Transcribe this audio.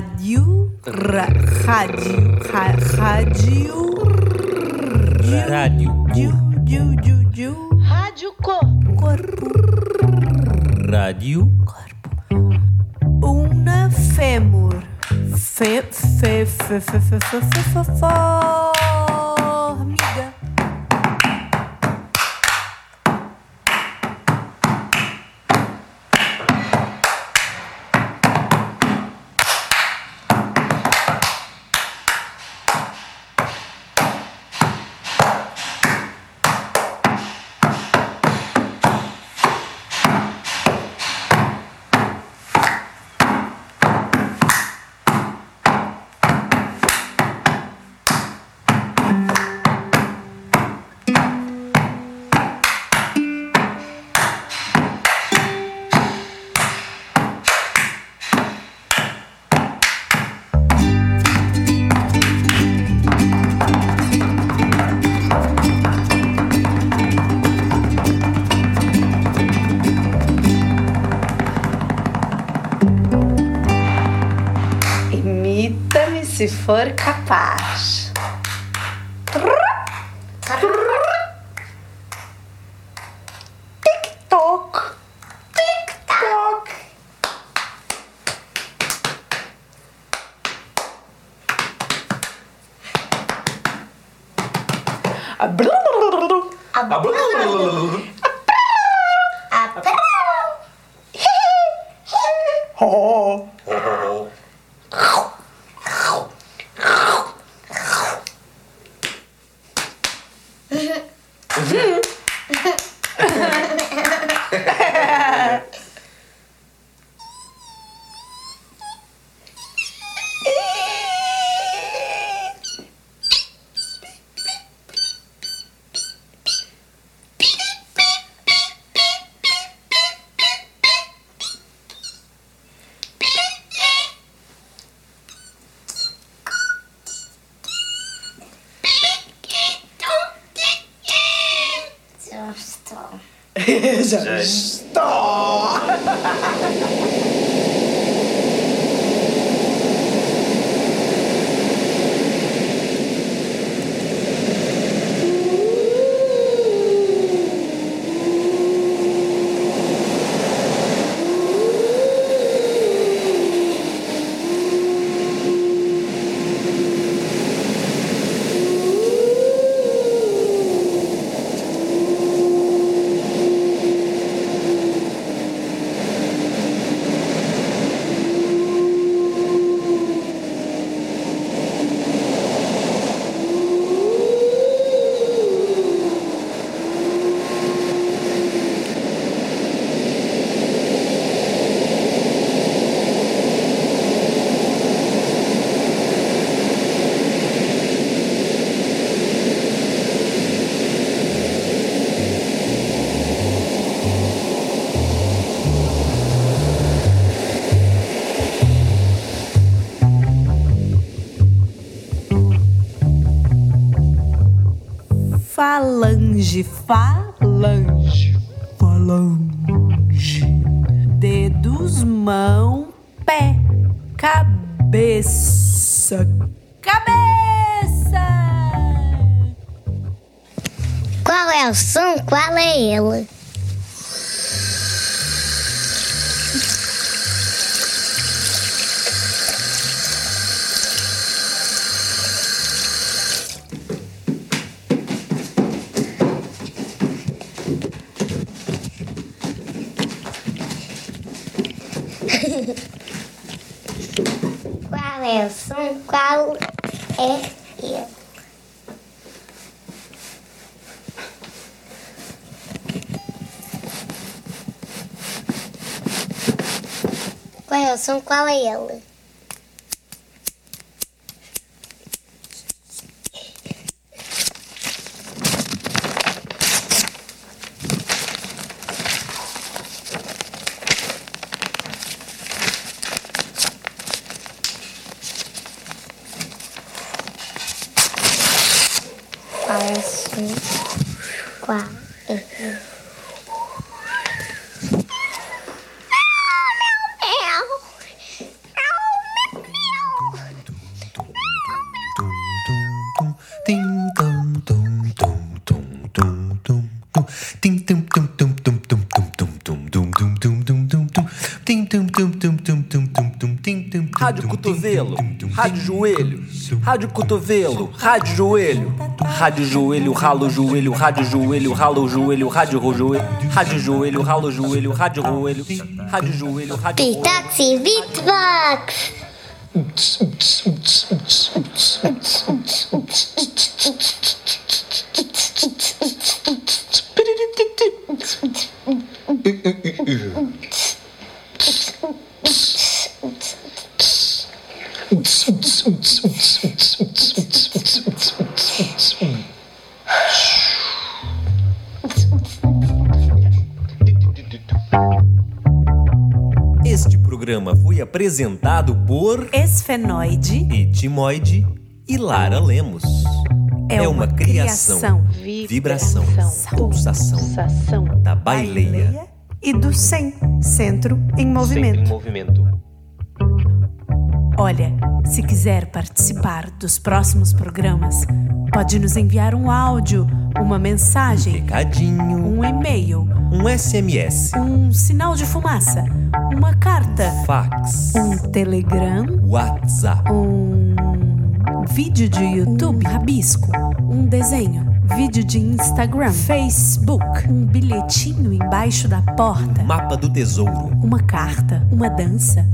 rádio, ra, rádio, ra, rádio, Rádio. diu, diu, diu, diu, Rádio Co. corpo, Rádio. una fêmur, fe, fe, fe, fe, fe, fe, fe, fe, formiga. Ai, se for capaz. TikTok. TikTok. Oh. is a star. Falange, falange, falange. Dedos, mão, pé, cabeça, cabeça. Qual é o som? Qual é ele? Qual é o som? Qual é ele? Qual é o som? Qual é ele? cinco, quatro. Rádio cotovelo, rádio joelho, rádio cotovelo, rádio joelho rádio joelho, ralo joelho, rádio joelho, ralo joelho, rádio joelho, rádio joelho, ralo joelho, rádio joelho, rádio joelho, rádio joelho. Taxi Beatbox. Este programa foi apresentado por Esfenoide Etimoide e Lara Lemos. é, uma criação, vibração, pulsação Pulsação. da baileia. e do SEM, Centro em Movimento. movimento. Olha, se quiser participar dos próximos programas, pode nos enviar um áudio, uma mensagem, Recadinho, um e-mail, um SMS, um sinal de fumaça, uma carta, fax, um telegram, WhatsApp, um vídeo de YouTube, rabisco, um desenho, vídeo de Instagram, Facebook, um bilhetinho embaixo da porta, mapa do tesouro, uma carta, uma dança,